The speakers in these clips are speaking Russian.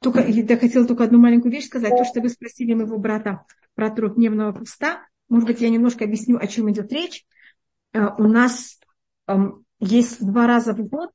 только, я хотела только одну маленькую вещь сказать. То, что вы спросили моего брата про трехдневного поста, может быть, я немножко объясню, о чем идет речь. Э, у нас эм, есть два раза в год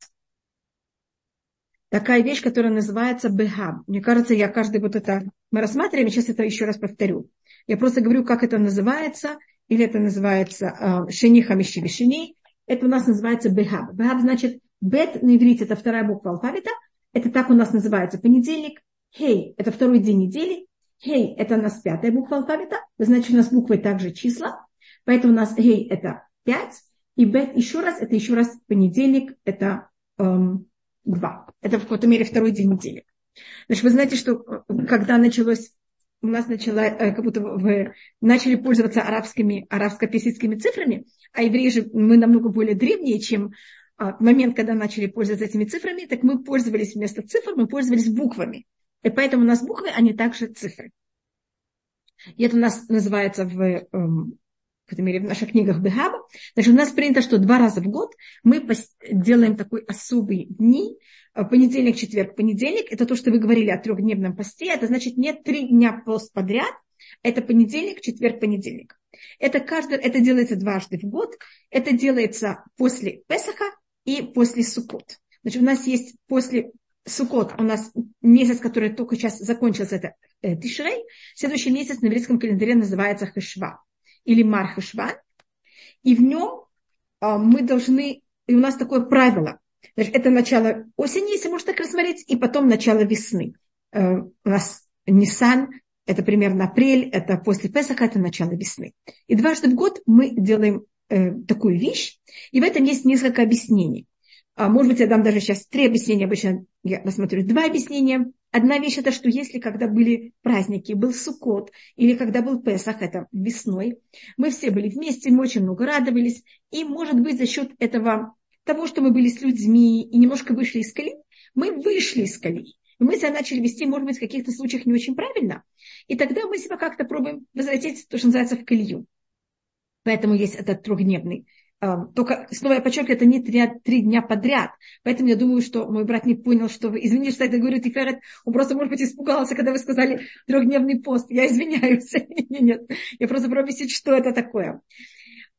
такая вещь, которая называется бехаб. Мне кажется, я каждый вот это мы рассматриваем, сейчас это еще раз повторю. Я просто говорю, как это называется, или это называется э, шени хамиши вишини. Это у нас называется бехаб. Бехаб значит бет на иврите, это вторая буква алфавита. Это так у нас называется понедельник. Хей, это второй день недели. Хей, это у нас пятая буква алфавита. Значит, у нас буквы также числа. Поэтому у нас хей это пять. И бет еще раз, это еще раз понедельник, это эм, два. Это в какой-то мере второй день недели. Значит, вы знаете, что э, когда началось, у нас начала, э, как будто вы начали пользоваться арабскими, арабско-персидскими цифрами, а евреи же, мы намного более древние, чем а, момент, когда начали пользоваться этими цифрами, так мы пользовались вместо цифр, мы пользовались буквами. И поэтому у нас буквы, они также цифры. И это у нас называется в, эм, в, мере, в наших книгах Бехаба. Значит, у нас принято, что два раза в год мы делаем такой особый дни, э, понедельник, четверг, понедельник. Это то, что вы говорили о трехдневном посте. Это значит нет три дня пост подряд. Это понедельник, четверг, понедельник. Это, каждый, это делается дважды в год. Это делается после Песаха и после Суккот. Значит, у нас есть после Суккот, у нас месяц, который только сейчас закончился, это э, Тишрей. Следующий месяц на еврейском календаре называется Хешва или Мар Хешван. И в нем э, мы должны, и у нас такое правило, Значит, это начало осени, если можно так рассмотреть, и потом начало весны. Э, у нас Нисан, это примерно апрель, это после Песаха, это начало весны. И дважды в год мы делаем э, такую вещь, и в этом есть несколько объяснений. А, может быть, я дам даже сейчас три объяснения, обычно я рассмотрю два объяснения. Одна вещь это, что если когда были праздники, был Суккот, или когда был Песах, это весной, мы все были вместе, мы очень много радовались, и, может быть, за счет этого, того, что мы были с людьми и немножко вышли из колеи, мы вышли из колеи. И мы себя начали вести, может быть, в каких-то случаях не очень правильно. И тогда мы себя как-то пробуем возвратить, то, что называется, в колею. Поэтому есть этот трехдневный. А, только, снова я подчеркиваю, это не три, три дня подряд. Поэтому я думаю, что мой брат не понял, что вы... Извините, что я это говорю, Тиферет. Он просто, может быть, испугался, когда вы сказали трехдневный пост. Я извиняюсь. Нет, я просто про объяснить, что это такое.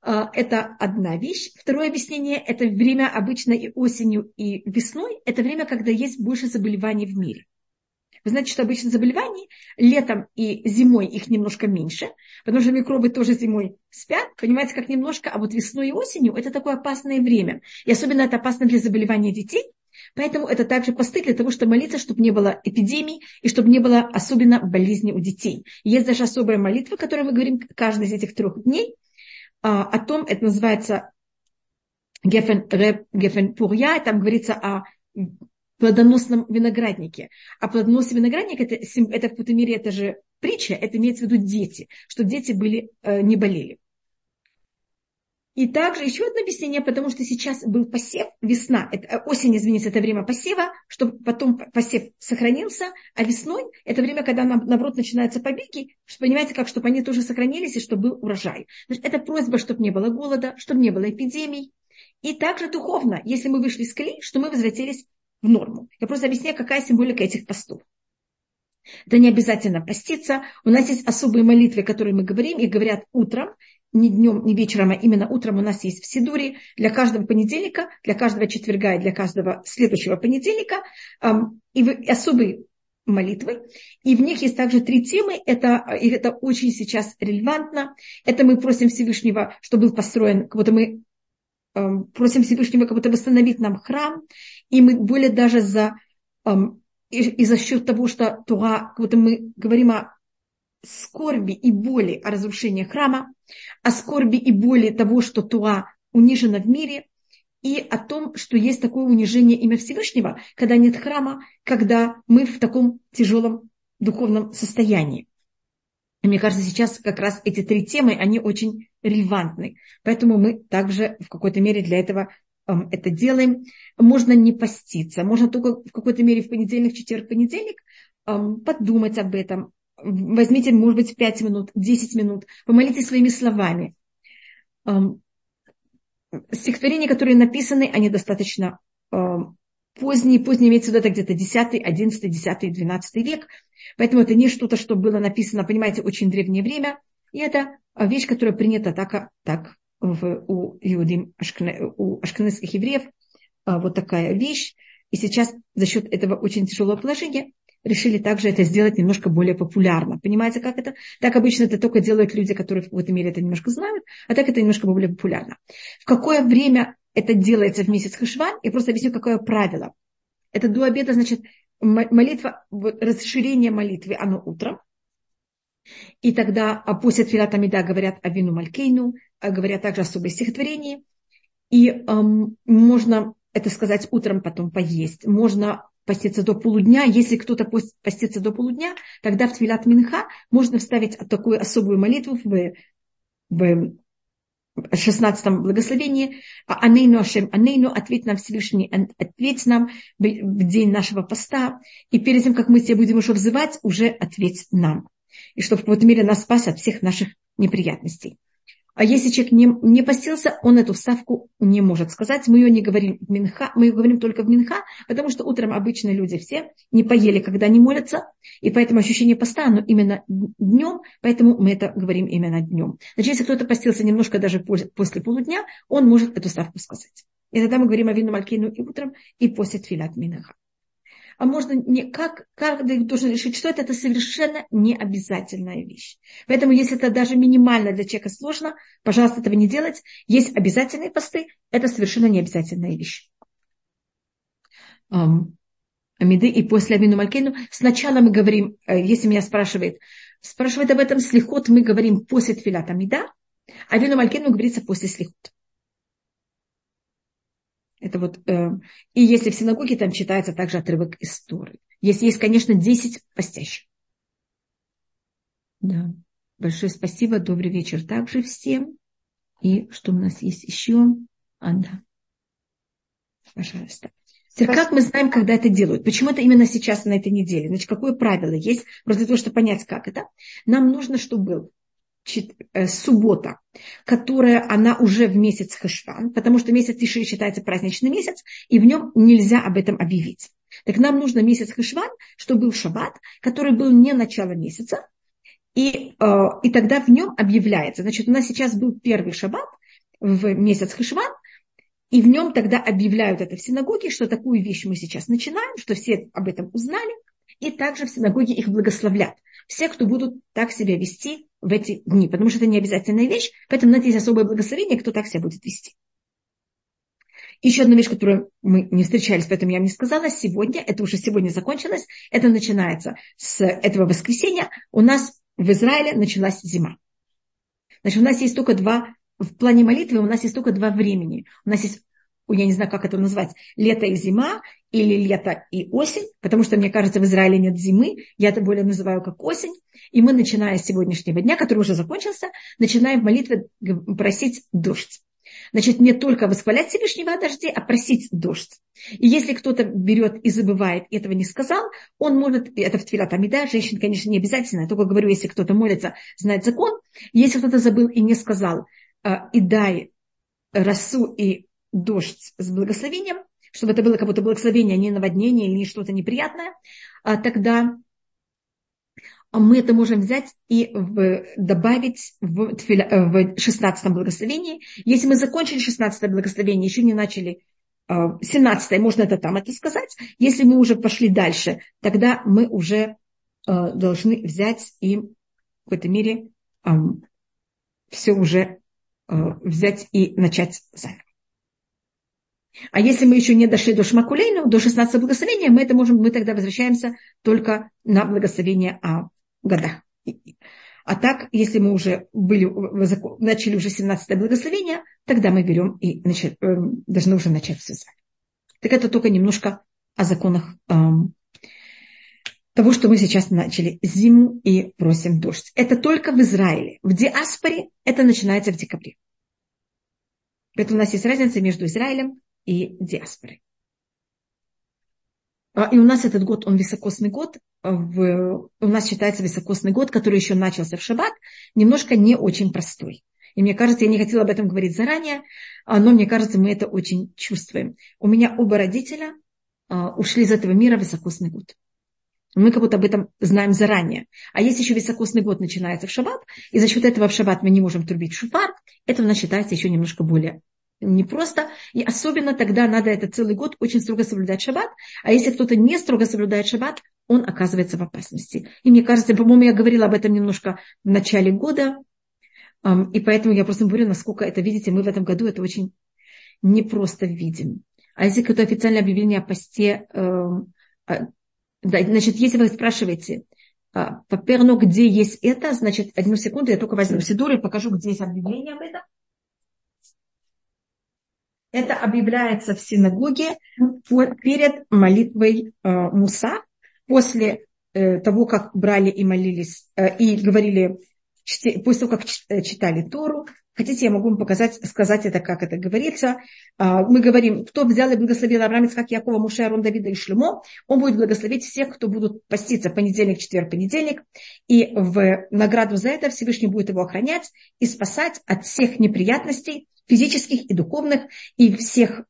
А, это одна вещь. Второе объяснение – это время обычно и осенью, и весной. Это время, когда есть больше заболеваний в мире. Вы знаете, что обычно заболеваний летом и зимой их немножко меньше, потому что микробы тоже зимой спят, понимаете, как немножко, а вот весной и осенью это такое опасное время. И особенно это опасно для заболевания детей, Поэтому это также посты для того, чтобы молиться, чтобы не было эпидемий и чтобы не было особенно болезни у детей. Есть даже особая молитва, которую мы говорим каждый из этих трех дней, а, о том, это называется Гефен, Гефен Пурья, там говорится о плодоносном винограднике. А плодоносный виноградник, это, это в какой-то мере, это же притча, это имеется в виду дети, что дети были, э, не болели. И также еще одно объяснение, потому что сейчас был посев, весна, это, осень, извините, это время посева, чтобы потом посев сохранился, а весной это время, когда наоборот начинаются побеги, что, понимаете, как, чтобы они тоже сохранились и чтобы был урожай. Значит, это просьба, чтобы не было голода, чтобы не было эпидемий. И также духовно, если мы вышли из колеи, что мы возвратились в норму. Я просто объясняю, какая символика этих постов. Это не обязательно поститься. У нас есть особые молитвы, которые мы говорим, и говорят утром, не днем, не вечером, а именно утром у нас есть в Сидуре для каждого понедельника, для каждого четверга и для каждого следующего понедельника. И особые молитвы. И в них есть также три темы. Это, и это очень сейчас релевантно. Это мы просим Всевышнего, чтобы был построен, как будто мы просим Всевышнего как будто восстановить нам храм, и мы более даже за, эм, и за счет того, что Тура, как будто мы говорим о скорби и боли о разрушении храма, о скорби и боли того, что Туа унижена в мире, и о том, что есть такое унижение имя Всевышнего, когда нет храма, когда мы в таком тяжелом духовном состоянии. И мне кажется, сейчас как раз эти три темы, они очень релевантны. Поэтому мы также в какой-то мере для этого эм, это делаем. Можно не поститься, можно только в какой-то мере в понедельник, четверг, понедельник эм, подумать об этом. Возьмите, может быть, 5 минут, 10 минут, помолитесь своими словами. Эм, стихотворения, которые написаны, они достаточно поздний, поздний имеется в виду где-то 10, 11, 10, 12 век. Поэтому это не что-то, что было написано, понимаете, очень древнее время. И это вещь, которая принята так, так в, у, иудим, у ашкенадских евреев. А, вот такая вещь. И сейчас за счет этого очень тяжелого положения решили также это сделать немножко более популярно. Понимаете, как это? Так обычно это только делают люди, которые в этом мире это немножко знают, а так это немножко более популярно. В какое время это делается в месяц Хашван? Я просто объясню, какое правило. Это до обеда, значит, молитва, расширение молитвы, оно утром. И тогда а после Тфилата Мида говорят о вину Малькейну, а говорят также особое стихотворение. И эм, можно это сказать утром, потом поесть. Можно поститься до полудня. Если кто-то постится до полудня, тогда в Твилат Минха можно вставить такую особую молитву в, в 16 благословении. Анейну Ашем, Анейну, ответь нам Всевышний, ответь нам в день нашего поста. И перед тем, как мы тебя будем уже взывать, уже ответь нам. И чтобы в какой-то мере нас спас от всех наших неприятностей. А если человек не, не постился, он эту вставку не может сказать. Мы ее не говорим в Минха, мы ее говорим только в Минха, потому что утром обычно люди все не поели, когда не молятся, и поэтому ощущение поста, оно именно днем, поэтому мы это говорим именно днем. Значит, если кто-то постился немножко даже после полудня, он может эту вставку сказать. И тогда мы говорим о вину Малькину и утром, и после Твилат Минха а можно не, как каждый должен решить, что это, это совершенно не обязательная вещь. Поэтому, если это даже минимально для человека сложно, пожалуйста, этого не делать. Есть обязательные посты, это совершенно не обязательная вещь. Амиды и после Амину Малькейну. Сначала мы говорим, э, если меня спрашивает, спрашивает об этом слихот, мы говорим после Тфилат Амида, а Амину Малькейну говорится после слихот. Это вот, э, и если в синагоге там читается также отрывок истории. Если есть, конечно, 10 постящих. Да. Большое спасибо. Добрый вечер также всем. И что у нас есть еще? А, да. Пожалуйста. Теперь, как мы знаем, когда это делают? Почему это именно сейчас, на этой неделе? Значит, какое правило есть? Просто для того, чтобы понять, как это. Нам нужно, чтобы был суббота, которая она уже в месяц Хашван, потому что месяц Тиши считается праздничный месяц, и в нем нельзя об этом объявить. Так нам нужно месяц Хашван, чтобы был шаббат, который был не начало месяца, и, э, и тогда в нем объявляется. Значит, у нас сейчас был первый шаббат в месяц Хашван, и в нем тогда объявляют это в синагоге, что такую вещь мы сейчас начинаем, что все об этом узнали, и также в синагоге их благословлят. Все, кто будут так себя вести в эти дни, потому что это не обязательная вещь, поэтому на есть особое благословение, кто так себя будет вести. Еще одна вещь, которую мы не встречались, поэтому я вам не сказала, сегодня, это уже сегодня закончилось, это начинается с этого воскресенья, у нас в Израиле началась зима. Значит, у нас есть только два, в плане молитвы у нас есть только два времени. У нас есть я не знаю, как это назвать, лето и зима, или лето и осень, потому что, мне кажется, в Израиле нет зимы, я это более называю как осень. И мы, начиная с сегодняшнего дня, который уже закончился, начинаем в молитве просить дождь. Значит, не только восхвалять Всевышнего о дожде, а просить дождь. И если кто-то берет и забывает, и этого не сказал, он может, это в Твилат Амида, женщин, конечно, не обязательно, я только говорю, если кто-то молится, знает закон. Если кто-то забыл и не сказал, «А, и дай росу и дождь с благословением, чтобы это было как будто благословение, а не наводнение или что-то неприятное, а тогда мы это можем взять и в, добавить в, в 16 благословении. Если мы закончили 16 благословение, еще не начали 17 а, можно это там это сказать. Если мы уже пошли дальше, тогда мы уже а, должны взять и в какой-то мере все уже взять и начать заново. А если мы еще не дошли до Шмакулейну, до 16 благословения, мы это можем, мы тогда возвращаемся только на благословение о годах. А так, если мы уже были, начали уже 17 благословение, тогда мы берем и начали, э, должны уже начать все Так это только немножко о законах э, того, что мы сейчас начали зиму и просим дождь. Это только в Израиле. В диаспоре это начинается в декабре. Поэтому у нас есть разница между Израилем и диаспоры. А, и у нас этот год, он високосный год, в, у нас считается високосный год, который еще начался в шаббат, немножко не очень простой. И мне кажется, я не хотела об этом говорить заранее, а, но мне кажется, мы это очень чувствуем. У меня оба родителя ушли из этого мира в високосный год. Мы как будто об этом знаем заранее. А если еще високосный год начинается в шаббат, и за счет этого в шаббат мы не можем трубить шуфар, это у нас считается еще немножко более непросто. И особенно тогда надо этот целый год очень строго соблюдать шаббат. А если кто-то не строго соблюдает шаббат, он оказывается в опасности. И мне кажется, по-моему, я говорила об этом немножко в начале года. И поэтому я просто говорю, насколько это, видите, мы в этом году это очень непросто видим. А если какое-то официальное объявление о посте эм, а, значит, если вы спрашиваете, а, по перну, где есть это, значит, одну секунду, я только возьму Сидур и покажу, где есть объявление об этом. Это объявляется в синагоге перед молитвой э, Муса, после э, того, как брали и молились, э, и говорили, после того, как читали Тору, Хотите, я могу вам показать, сказать это, как это говорится. А, мы говорим, кто взял и благословил Авраама, как Якова, Муше, Арон, Давида и Шлемо, он будет благословить всех, кто будут поститься понедельник, четверг, понедельник. И в награду за это Всевышний будет его охранять и спасать от всех неприятностей, физических и духовных, и всех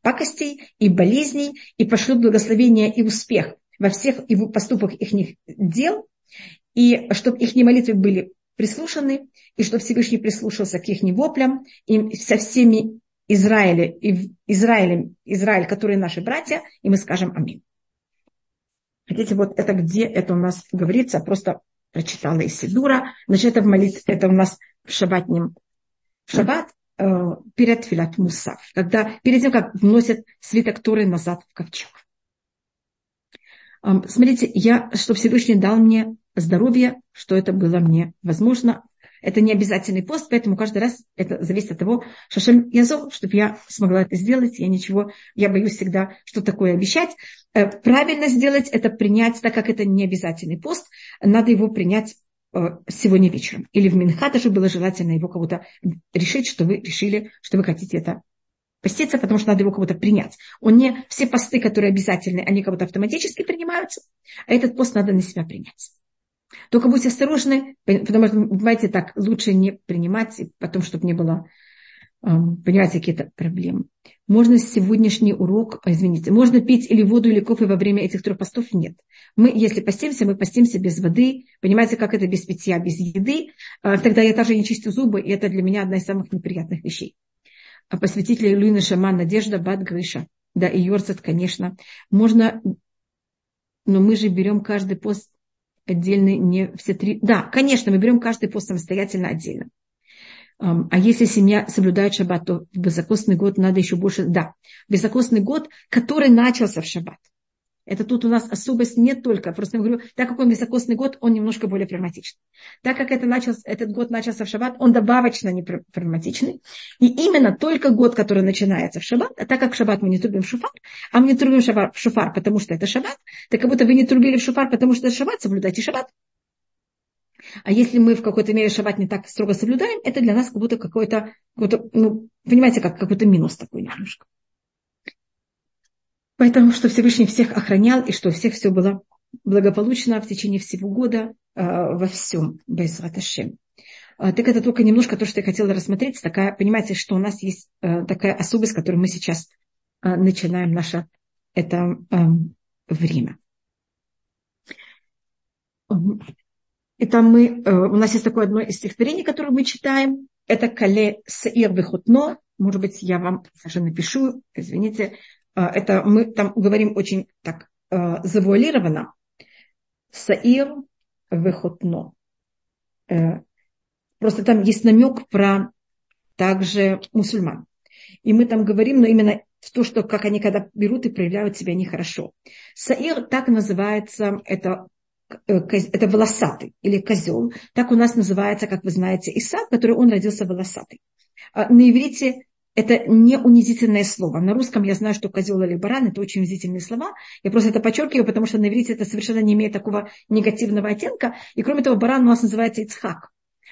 пакостей, и болезней, и пошлют благословение и успех во всех его поступках их дел, и чтобы их молитвы были прислушаны, и что Всевышний прислушался к их воплям, и со всеми Израиля, и Израилем, Израиль, которые наши братья, и мы скажем аминь. Хотите, вот это где это у нас говорится, просто прочитала из Сидура, значит, это в молитве, это у нас в шабатнем, в шаббат перед Филат Мусав, когда, перед тем, как вносят свиток Торы назад в ковчег. Э, смотрите, я, что Всевышний дал мне здоровье, что это было мне возможно. Это не обязательный пост, поэтому каждый раз это зависит от того, Шашем Язов, чтобы я смогла это сделать. Я ничего, я боюсь всегда, что такое обещать. Э, правильно сделать это принять, так как это не обязательный пост, надо его принять э, сегодня вечером. Или в Минха даже было желательно его кого-то решить, что вы решили, что вы хотите это поститься, потому что надо его кого-то принять. Он не все посты, которые обязательны, они будто автоматически принимаются, а этот пост надо на себя принять. Только будьте осторожны, потому что, понимаете, так лучше не принимать, потом, чтобы не было, понимаете, какие-то проблемы. Можно сегодняшний урок, а, извините, можно пить или воду, или кофе во время этих трех постов? Нет. Мы, если постимся, мы постимся без воды. Понимаете, как это без питья, без еды? А, тогда я также не чистю зубы, и это для меня одна из самых неприятных вещей. А посвятитель Люина Шаман, Надежда, Бат Грыша. Да, и Йорцет, конечно. Можно, но мы же берем каждый пост отдельно не все три. Да, конечно, мы берем каждый пост самостоятельно отдельно. А если семья соблюдает шаббат, то в высокосный год надо еще больше. Да, высокосный год, который начался в шаббат. Это тут у нас особость не только, просто я говорю, так как он високосный год, он немножко более прагматичный. Так как это начался, этот год начался в шаббат, он добавочно не прагматичный. И именно только год, который начинается в шаббат, а так как в шаббат мы не трубим шуфар, а мы не трубим в шуфар, потому что это шаббат, так как будто вы не трубили в шуфар, потому что это шаббат, соблюдайте шаббат. А если мы в какой-то мере шаббат не так строго соблюдаем, это для нас как будто какой-то, какой ну, понимаете, как какой-то минус такой немножко. Поэтому, что Всевышний всех охранял, и что у всех все было благополучно в течение всего года э, во всем. Байсрат а, Так это только немножко то, что я хотела рассмотреть. Такая, понимаете, что у нас есть э, такая особость, которую мы сейчас э, начинаем наше это время. Это мы, у нас есть такое одно из стихотворений, которое мы читаем. Это «Кале саир вихутно». Может быть, я вам даже напишу, извините, а, это мы там говорим очень так а, завуалированно. Саир выходно. Э, просто там есть намек про также мусульман. И мы там говорим, но именно то, что как они когда берут и проявляют себя нехорошо. Саир так называется, это, э, это волосатый или козел. Так у нас называется, как вы знаете, Исаак, который он родился волосатый. А на иврите это не унизительное слово. На русском я знаю, что козел или баран это очень унизительные слова. Я просто это подчеркиваю, потому что на иврите это совершенно не имеет такого негативного оттенка. И кроме того, баран у нас называется Ицхак.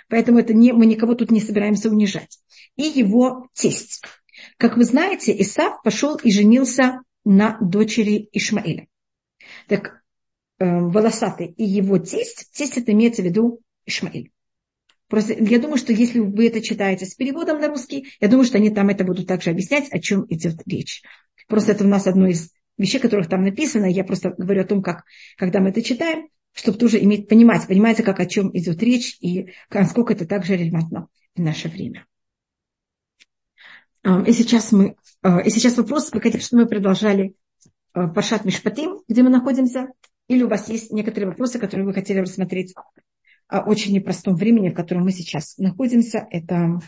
Поэтому это не, мы никого тут не собираемся унижать. И его тесть. Как вы знаете, Исав пошел и женился на дочери Ишмаэля. Так э, волосатый и его тесть, тесть это имеется в виду Ишмаэль. Просто я думаю, что если вы это читаете с переводом на русский, я думаю, что они там это будут также объяснять, о чем идет речь. Просто это у нас одно из вещей, которых там написано. Я просто говорю о том, как, когда мы это читаем, чтобы тоже иметь, понимать, понимаете, как о чем идет речь и насколько это также релевантно в наше время. И сейчас мы, и сейчас вопрос, вы хотите, чтобы мы продолжали Пашат Мишпатим, где мы находимся, или у вас есть некоторые вопросы, которые вы хотели рассмотреть о очень непростом времени, в котором мы сейчас находимся. Это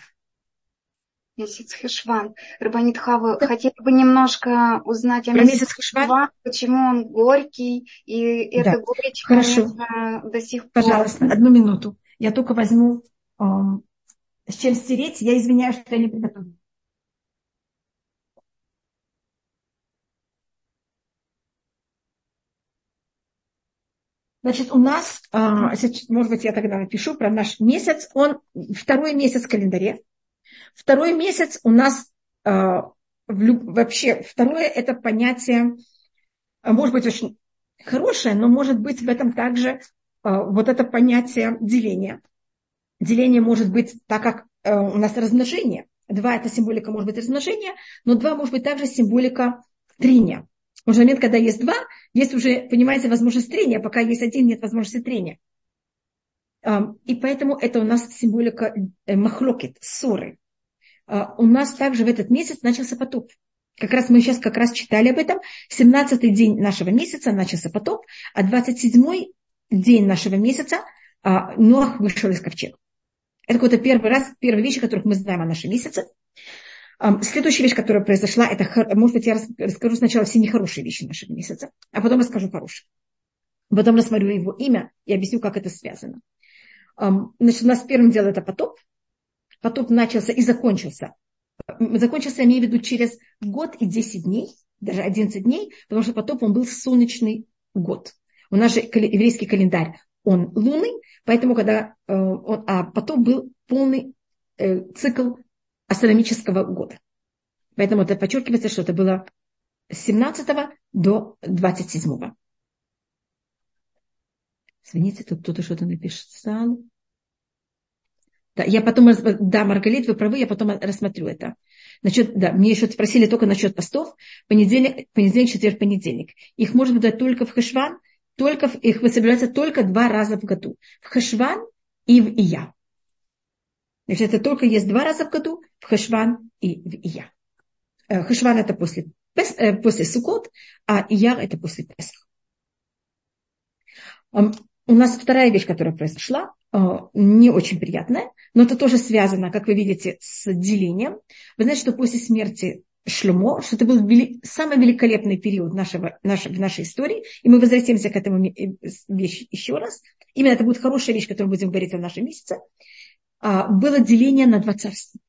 Месяц Хешван. Рабанит Хава, да. хотела бы немножко узнать о месяце месяц Хешван, почему он горький, и да. эта горечь, Хорошо. до сих пор... Пожалуйста, одну минуту. Я только возьму, э, с чем стереть. Я извиняюсь, что я не приготовила. Значит, у нас, а, может быть, я тогда напишу про наш месяц. Он второй месяц в календаре. Второй месяц у нас а, вообще, второе это понятие, а, может быть, очень хорошее, но может быть в этом также вот это понятие деления. Деление может быть, так как у нас размножение. Два – это символика, может быть, размножения, но два может быть также символика трения. В момент, когда есть два, есть уже, понимаете, возможность трения, пока есть один, нет возможности трения. И поэтому это у нас символика э, махлокет, ссоры. А, у нас также в этот месяц начался потоп. Как раз мы сейчас как раз читали об этом. 17-й день нашего месяца начался потоп, а 27-й день нашего месяца а, Ноах вышел из ковчега. Это какой-то первый раз, первые вещи, которых мы знаем о нашем месяце. Следующая вещь, которая произошла, это, может быть, я расскажу сначала все нехорошие вещи нашего месяца, а потом расскажу хорошие. Потом рассмотрю его имя и объясню, как это связано. Значит, у нас первым делом это потоп. Потоп начался и закончился. Закончился, я имею в виду, через год и 10 дней, даже 11 дней, потому что потоп, он был солнечный год. У нас же еврейский календарь, он лунный, поэтому когда э, а потом был полный э, цикл астрономического года. Поэтому это подчеркивается, что это было с 17 до 27. Извините, тут кто-то что-то написал. Да, я потом, да, Маргалит, вы правы, я потом рассмотрю это. Насчет, да, мне еще спросили только насчет постов. Понедельник, понедельник, четверг, понедельник. Их можно дать только в Хашван, только в, их высобираются только два раза в году. В Хашван и в Ия. Значит, это только есть два раза в году, в Хашван и в Ия. Э, Хашван это после, э, после Сукот, а Ияр это после Песах. У нас вторая вещь, которая произошла, э, не очень приятная, но это тоже связано, как вы видите, с делением. Вы знаете, что после смерти Шлюмо, что это был вели, самый великолепный период нашего, нашей, в нашей истории, и мы возвратимся к этому вещи еще раз. Именно это будет хорошая вещь, которую будем говорить в нашем месяце. А, было деление на два царства.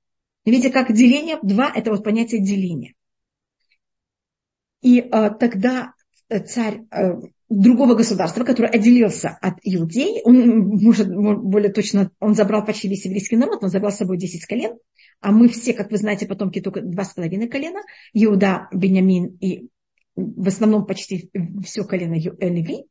Видите, как деление, два – это вот понятие деления. И а, тогда царь а, другого государства, который отделился от иудей, он, может, более точно, он забрал почти весь еврейский народ, он забрал с собой 10 колен, а мы все, как вы знаете, потомки только два с половиной колена, Иуда, Бенямин и в основном почти все колено Леви.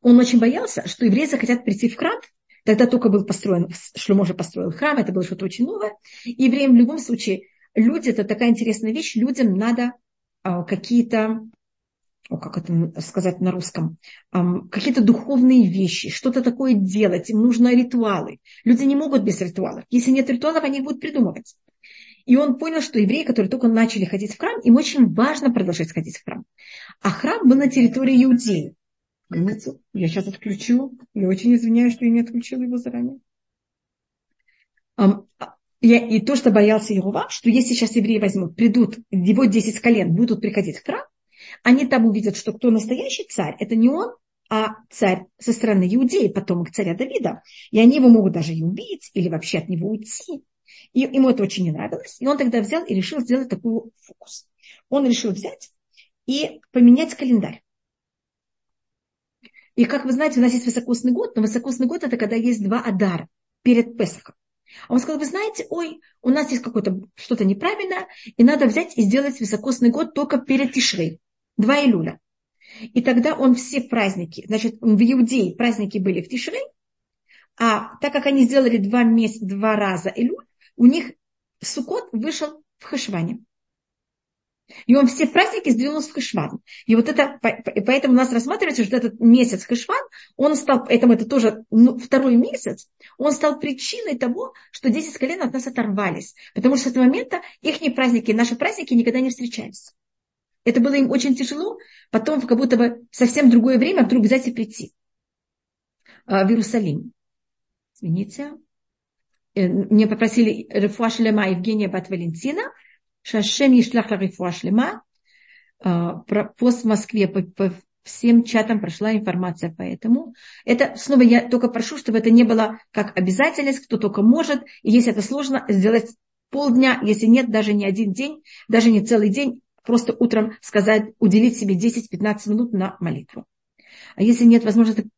Он очень боялся, что евреи захотят прийти в храм Тогда только был построен, Шлюмо же построил храм, это было что-то очень новое. И евреям в любом случае, люди, это такая интересная вещь, людям надо а, какие-то, о, как это сказать на русском, какие-то духовные вещи, что-то такое делать, им нужны ритуалы. Люди не могут без ритуалов. Если нет ритуалов, они их будут придумывать. И он понял, что евреи, которые только начали ходить в храм, им очень важно продолжать ходить в храм. А храм был на территории Иудеи. Я сейчас отключу. Я очень извиняюсь, что я не отключила его заранее. Я, и то, что боялся Иова, что если сейчас евреи возьмут, придут, его 10 колен будут приходить в храм, они там увидят, что кто настоящий царь, это не он, а царь со стороны Иудеи, потомок царя Давида. И они его могут даже и убить, или вообще от него уйти. И ему это очень не нравилось. И он тогда взял и решил сделать такой фокус. Он решил взять и поменять календарь. И как вы знаете, у нас есть высокосный год, но высокосный год это когда есть два адара перед Песохом. А он сказал, вы знаете, ой, у нас есть какое-то что-то неправильное, и надо взять и сделать высокосный год только перед Тишрей, два Илюля. И тогда он все праздники, значит, в Иудее праздники были в Тишрей, а так как они сделали два, месяца, два раза Илюль, у них Сукот вышел в Хашване. И он все праздники сдвинул в Хешван. И вот это, поэтому у нас рассматривается, что этот месяц Хешван, он стал, поэтому это тоже ну, второй месяц, он стал причиной того, что 10 колен от нас оторвались. Потому что с этого момента их праздники, наши праздники никогда не встречались. Это было им очень тяжело, потом как будто бы совсем другое время вдруг взять и прийти а, в Иерусалим. Извините. Э, мне попросили Рефуа Шлема Евгения Бат Валентина, Шашем Ешлях Рефуа Шлема. А, пост в Москве по, по всем чатам прошла информация по этому. Это снова я только прошу, чтобы это не было как обязательность, кто только может. И если это сложно, сделать полдня, если нет, даже не один день, даже не целый день, просто утром сказать, уделить себе 10-15 минут на молитву. А если нет возможности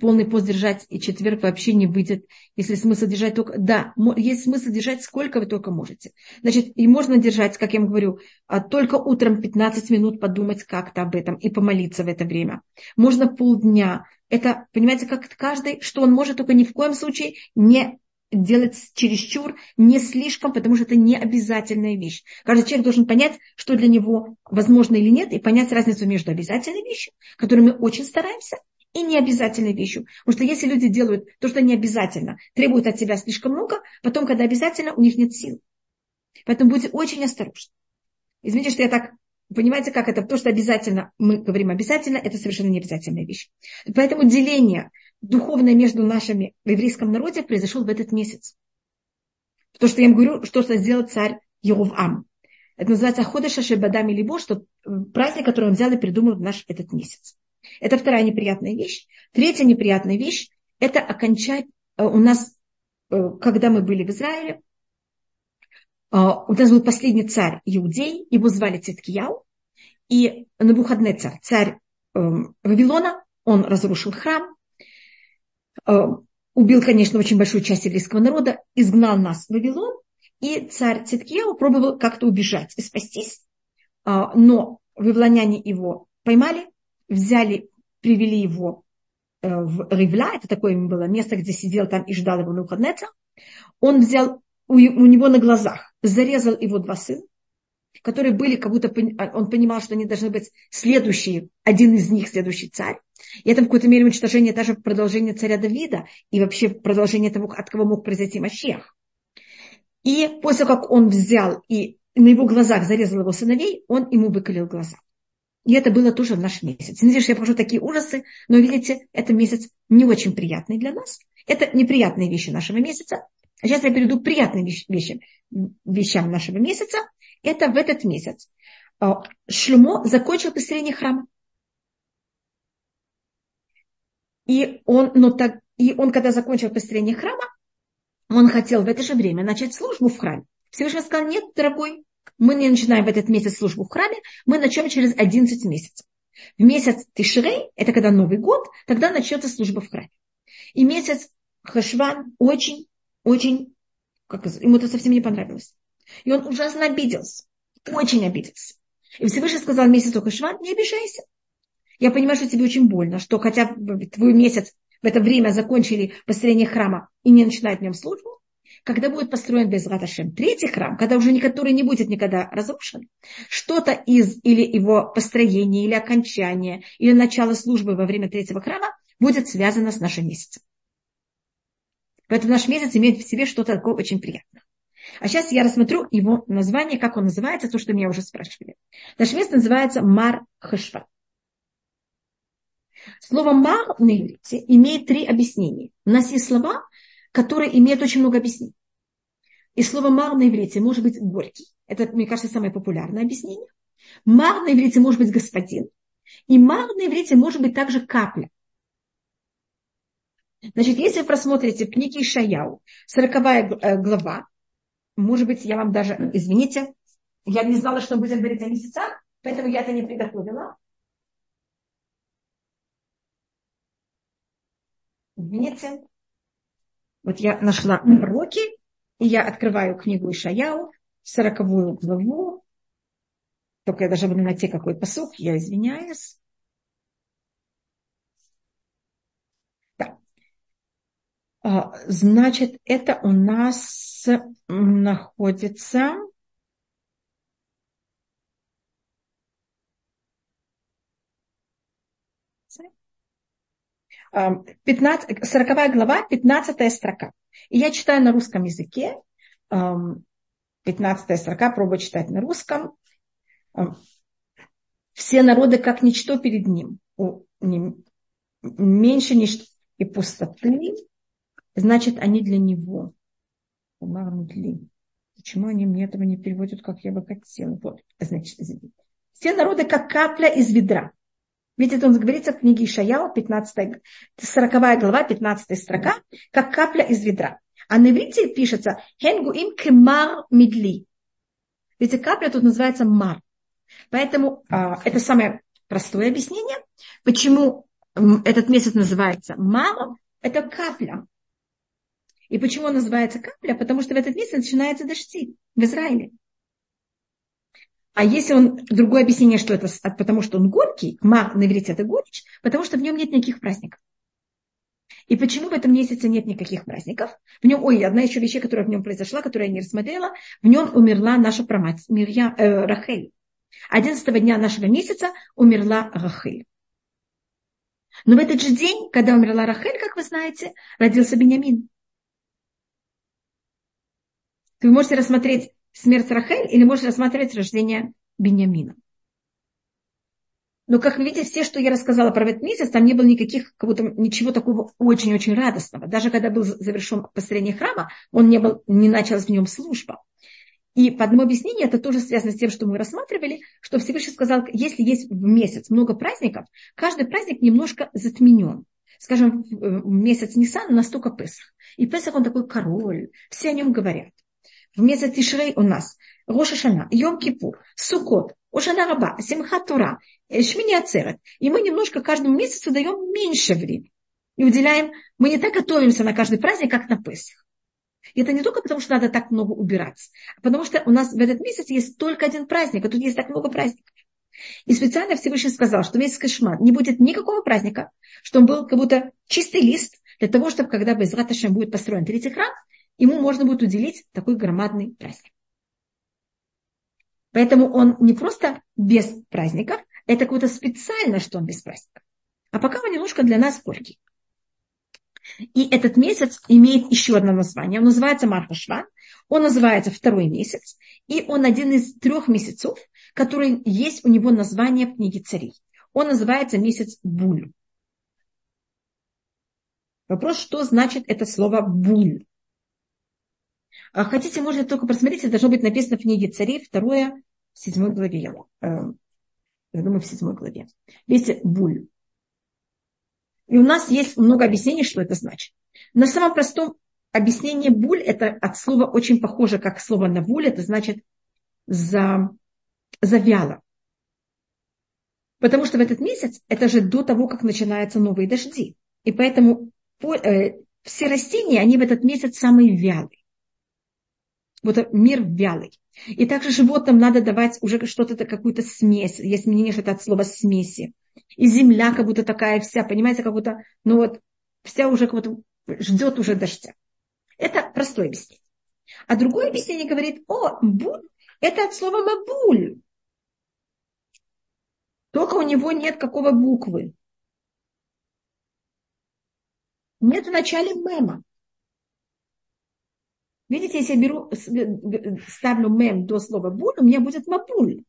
полный пост держать, и четверг вообще не выйдет, если смысл держать только... Да, есть смысл держать сколько вы только можете. Значит, и можно держать, как я вам говорю, а, только утром 15 минут подумать как-то об этом и помолиться в это время. Можно полдня. Это, понимаете, как каждый, что он может, только ни в коем случае не делать чересчур, не слишком, потому что это не обязательная вещь. Каждый человек должен понять, что для него возможно или нет, и понять разницу между обязательной вещью, которой мы очень стараемся, и необязательной вещью. Потому что если люди делают то, что не обязательно, требуют от себя слишком много, потом, когда обязательно, у них нет сил. Поэтому будьте очень осторожны. Извините, что я так Понимаете, как это? То, что обязательно, мы говорим обязательно, это совершенно не обязательная вещь. Поэтому деление духовное между нашими в еврейском народе произошло в этот месяц. То, что я им говорю, что, что сделал царь Еровам. Это называется Ходыша Шебадами Либо, что праздник, который он взял и придумал в наш этот месяц. Это вторая неприятная вещь. Третья неприятная вещь – это окончать э, у нас, э, когда мы были в Израиле, э, у нас был последний царь Иудей, его звали Циткияу, и на выходный царь, царь Вавилона, он разрушил храм, убил, конечно, очень большую часть еврейского народа, изгнал нас в Вавилон, и царь Циткияу пробовал как-то убежать и спастись, но вавилоняне его поймали, взяли, привели его э, в Ривля, это такое было место, где сидел там и ждал его Нухаднеца. Он взял у, у него на глазах, зарезал его два сына, которые были, как будто а, он понимал, что они должны быть следующие, один из них следующий царь. И это в какой-то мере уничтожение даже продолжение царя Давида и вообще продолжение того, от кого мог произойти Мащех. И после как он взял и на его глазах зарезал его сыновей, он ему выколил глаза. И это было тоже в наш месяц. Извините, что я покажу такие ужасы, но видите, это месяц не очень приятный для нас. Это неприятные вещи нашего месяца. А сейчас я перейду к приятным вещам, вещам нашего месяца. Это в этот месяц а, Шлюмо закончил построение храма. И он, но так, и он, когда закончил построение храма, он хотел в это же время начать службу в храме. Всевышний сказал, нет, дорогой, мы не начинаем в этот месяц службу в храме, мы начнем через 11 месяцев. В месяц Тишрей, это когда Новый год, тогда начнется служба в храме. И месяц Хашван очень, очень, как, ему это совсем не понравилось. И он ужасно обиделся, очень обиделся. И Всевышний сказал месяцу Хашван, не обижайся. Я понимаю, что тебе очень больно, что хотя твой месяц в это время закончили построение храма и не начинают в нем службу, когда будет построен без Раташем третий храм, когда уже который не будет никогда разрушен, что-то из или его построения, или окончания, или начала службы во время третьего храма будет связано с нашим месяцем. Поэтому наш месяц имеет в себе что-то такое очень приятное. А сейчас я рассмотрю его название, как он называется, то, что меня уже спрашивали. Наш месяц называется Мар Хашва. Слово «мар» на иврите имеет три объяснения. У нас есть слова, которые имеют очень много объяснений. И слово «мар» на иврите может быть горький. Это, мне кажется, самое популярное объяснение. Мар на иврите может быть господин. И мар на иврите может быть также капля. Значит, если вы просмотрите в книге Ишаяу, 40 э, глава, может быть, я вам даже, извините, я не знала, что будем говорить о месяцах, поэтому я это не приготовила. Извините. Вот я нашла пророки, и я открываю книгу Ишаяу, сороковую главу. Только я даже буду найти какой посок, я извиняюсь. Да. Значит, это у нас находится 15, 40 глава, 15 строка. И я читаю на русском языке. 15 строка, пробую читать на русском. Все народы как ничто перед ним. Меньше ничто и пустоты, значит, они для него. Почему они мне этого не переводят, как я бы хотела? Вот, значит, все народы как капля из ведра. Ведь он говорится в книге Ишаяу, 15, 40 глава, 15 строка, как капля из ведра. А на иврите пишется «Хенгу им кемар мидли». Ведь капля тут называется мар. Поэтому а, это самое простое объяснение, почему этот месяц называется маром, это капля. И почему он называется капля? Потому что в этот месяц начинаются дожди в Израиле. А если он, другое объяснение, что это потому что он горький, мар на иврите это горечь, потому что в нем нет никаких праздников. И почему в этом месяце нет никаких праздников? В нем, ой, одна еще вещь, которая в нем произошла, которую я не рассмотрела, в нем умерла наша прамать, Мирья, э, Рахель. Одиннадцатого дня нашего месяца умерла Рахель. Но в этот же день, когда умерла Рахель, как вы знаете, родился Бенямин. Вы можете рассмотреть смерть Рахель или можете рассматривать рождение Бенямина. Но, как вы видите, все, что я рассказала про этот месяц, там не было никаких, как будто ничего такого очень-очень радостного. Даже когда был завершен построение храма, он не, был, не началась в нем служба. И по одному объяснению это тоже связано с тем, что мы рассматривали, что Всевышний сказал, если есть в месяц много праздников, каждый праздник немножко затменен. Скажем, в месяц Нисан настолько Песах. И Песах он такой король, все о нем говорят. В месяц Тишрей у нас Роша Шана, Йом Кипур, Сукот, Ошана Раба, Симхат Тура, э, Шмини Ацерет. И мы немножко каждому месяцу даем меньше времени. И уделяем, мы не так готовимся на каждый праздник, как на Песах. И это не только потому, что надо так много убираться, а потому что у нас в этот месяц есть только один праздник, а тут есть так много праздников. И специально Всевышний сказал, что месяц Кашман не будет никакого праздника, что он был как будто чистый лист для того, чтобы когда бы из будет построен третий храм, ему можно будет уделить такой громадный праздник. Поэтому он не просто без праздников, это какое-то специально, что он без праздников. А пока он немножко для нас горький. И этот месяц имеет еще одно название. Он называется Мархашван. Он называется второй месяц. И он один из трех месяцев, который есть у него название в книге царей. Он называется месяц Буль. Вопрос, что значит это слово Буль? А хотите, можно только просмотреть, это должно быть написано в книге царей, второе, в седьмой главе. Э, я думаю, в седьмой главе. Видите, буль. И у нас есть много объяснений, что это значит. На самом простом объяснение буль, это от слова очень похоже, как слово навуль, это значит за, завяло. Потому что в этот месяц, это же до того, как начинаются новые дожди. И поэтому э, все растения, они в этот месяц самые вялые вот мир вялый. И также животным надо давать уже что-то, какую-то смесь. Есть мнение, что это от слова смеси. И земля как будто такая вся, понимаете, как будто, ну вот, вся уже как будто ждет уже дождя. Это простое объяснение. А другое объяснение говорит, о, буль, это от слова мабуль. Только у него нет какого буквы. Нет в начале мема. Видите, если я беру, ставлю мем до слова буль, у меня будет мапуль.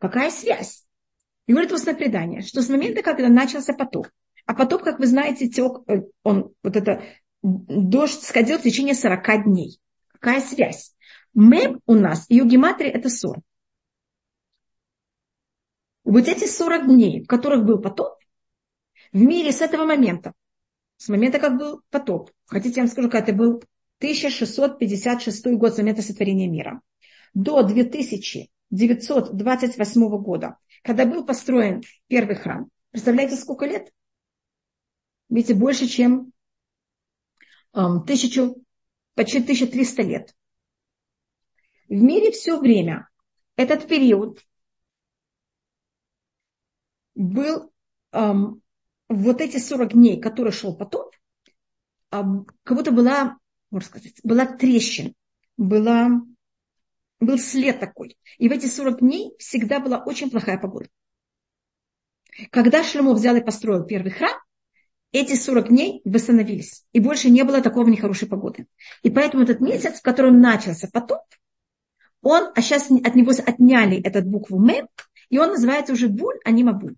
Какая связь? И говорит предание, что с момента, когда начался потоп, а потоп, как вы знаете, тек, э, он, вот это, дождь сходил в течение 40 дней. Какая связь? Мем у нас, ее гематрия это 40. Вот эти 40 дней, в которых был потоп, в мире с этого момента, с момента, как был потоп, хотите, я вам скажу, как это был 1656 год с момента сотворения мира, до 2928 года, когда был построен первый храм. Представляете, сколько лет? Видите, больше, чем um, тысячу, почти 1300 лет. В мире все время этот период был um, вот эти 40 дней, которые шел потоп, um, как будто была можно сказать, была трещина, была, был след такой. И в эти 40 дней всегда была очень плохая погода. Когда Шлемо взял и построил первый храм, эти 40 дней восстановились. И больше не было такого нехорошей погоды. И поэтому этот месяц, в котором начался потоп, он, а сейчас от него отняли этот букву Мем, и он называется уже Буль, а не Мабуль.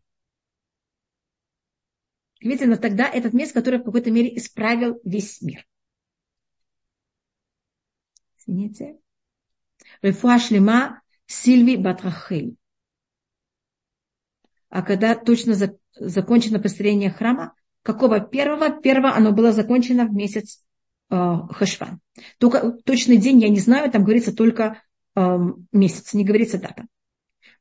Видите, но тогда этот месяц, который в какой-то мере исправил весь мир. Извините. Рефуа шлема Сильви Батрахиль. А когда точно закончено построение храма, какого первого? Первого оно было закончено в месяц э, Хашван. Только точный день я не знаю, там говорится только э, месяц, не говорится дата.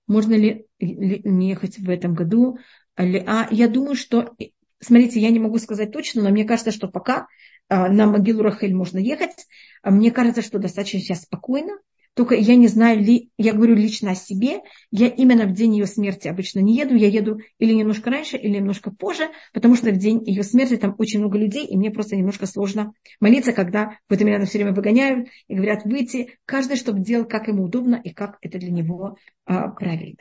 Можно ли, ли не ехать в этом году? А я думаю, что, смотрите, я не могу сказать точно, но мне кажется, что пока на могилу Рахель можно ехать. А мне кажется, что достаточно сейчас спокойно. Только я не знаю, ли, я говорю лично о себе, я именно в день ее смерти обычно не еду, я еду или немножко раньше, или немножко позже, потому что в день ее смерти там очень много людей, и мне просто немножко сложно молиться, когда в это меня все время выгоняют и говорят выйти, каждый, чтобы делал, как ему удобно и как это для него а, правильно.